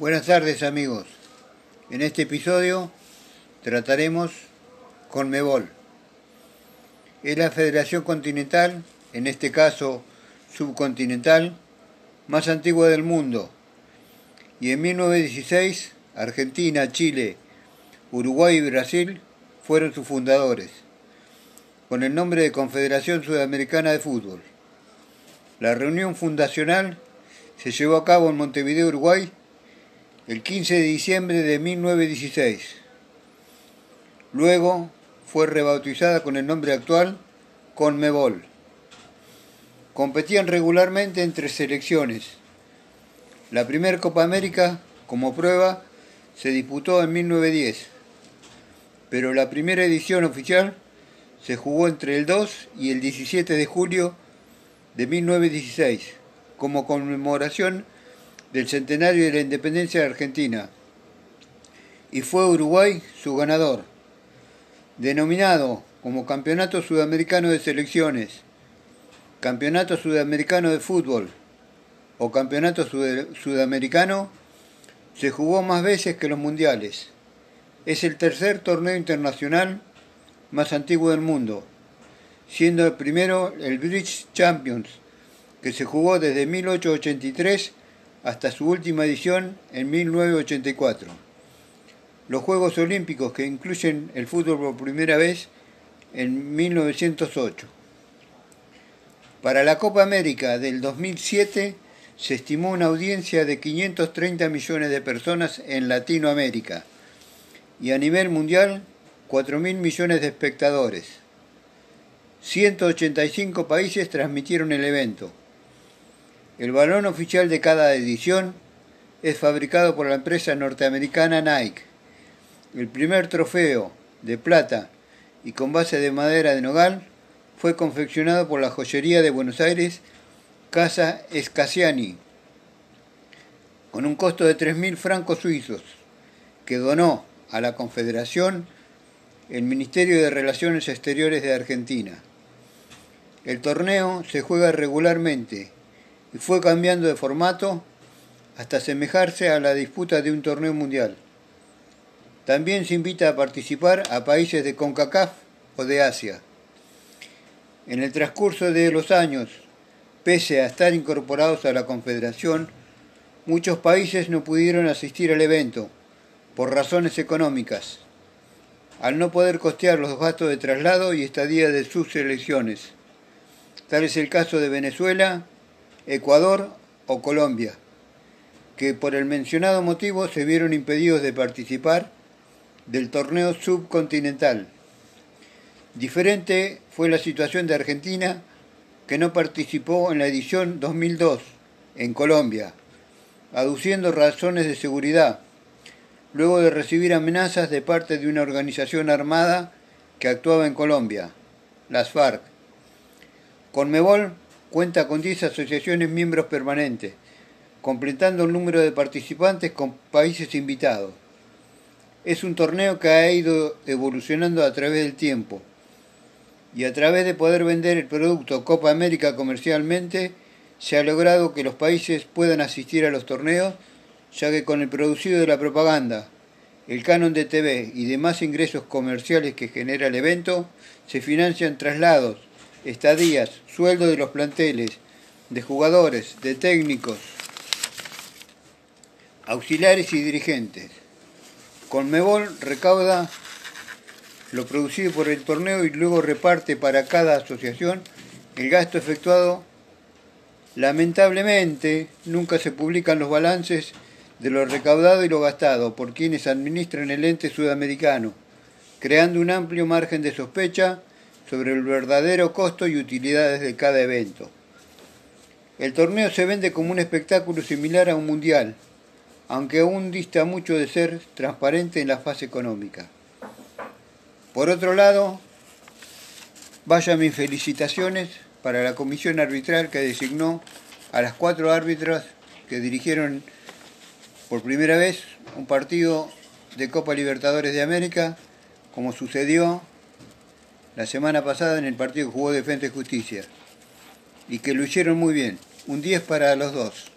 Buenas tardes amigos. En este episodio trataremos Conmebol. Es la federación continental, en este caso subcontinental, más antigua del mundo. Y en 1916 Argentina, Chile, Uruguay y Brasil fueron sus fundadores, con el nombre de Confederación Sudamericana de Fútbol. La reunión fundacional se llevó a cabo en Montevideo, Uruguay, el 15 de diciembre de 1916. Luego fue rebautizada con el nombre actual Conmebol. Competían regularmente entre selecciones. La primera Copa América, como prueba, se disputó en 1910, pero la primera edición oficial se jugó entre el 2 y el 17 de julio de 1916, como conmemoración del centenario de la independencia de Argentina, y fue Uruguay su ganador, denominado como Campeonato Sudamericano de Selecciones, Campeonato Sudamericano de Fútbol o Campeonato Sudamericano, se jugó más veces que los mundiales. Es el tercer torneo internacional más antiguo del mundo, siendo el primero el British Champions, que se jugó desde 1883 hasta su última edición en 1984. Los Juegos Olímpicos que incluyen el fútbol por primera vez en 1908. Para la Copa América del 2007 se estimó una audiencia de 530 millones de personas en Latinoamérica y a nivel mundial 4.000 millones de espectadores. 185 países transmitieron el evento. El balón oficial de cada edición es fabricado por la empresa norteamericana Nike. El primer trofeo de plata y con base de madera de nogal fue confeccionado por la joyería de Buenos Aires Casa Escasiani con un costo de 3.000 francos suizos que donó a la Confederación el Ministerio de Relaciones Exteriores de Argentina. El torneo se juega regularmente y fue cambiando de formato hasta asemejarse a la disputa de un torneo mundial. También se invita a participar a países de CONCACAF o de Asia. En el transcurso de los años, pese a estar incorporados a la Confederación, muchos países no pudieron asistir al evento por razones económicas, al no poder costear los gastos de traslado y estadía de sus selecciones. Tal es el caso de Venezuela, Ecuador o Colombia, que por el mencionado motivo se vieron impedidos de participar del torneo subcontinental. Diferente fue la situación de Argentina, que no participó en la edición 2002 en Colombia, aduciendo razones de seguridad, luego de recibir amenazas de parte de una organización armada que actuaba en Colombia, las FARC. Conmebol cuenta con 10 asociaciones miembros permanentes, completando el número de participantes con países invitados. Es un torneo que ha ido evolucionando a través del tiempo y a través de poder vender el producto Copa América comercialmente, se ha logrado que los países puedan asistir a los torneos, ya que con el producido de la propaganda, el canon de TV y demás ingresos comerciales que genera el evento, se financian traslados, estadías, sueldo de los planteles, de jugadores, de técnicos, auxiliares y dirigentes. Conmebol recauda lo producido por el torneo y luego reparte para cada asociación el gasto efectuado. Lamentablemente, nunca se publican los balances de lo recaudado y lo gastado por quienes administran el ente sudamericano, creando un amplio margen de sospecha sobre el verdadero costo y utilidades de cada evento. El torneo se vende como un espectáculo similar a un mundial, aunque aún dista mucho de ser transparente en la fase económica. Por otro lado, vaya mis felicitaciones para la comisión arbitral que designó a las cuatro árbitras que dirigieron por primera vez un partido de Copa Libertadores de América, como sucedió la semana pasada en el partido que jugó Defensa y Justicia y que lo hicieron muy bien. Un 10 para los dos.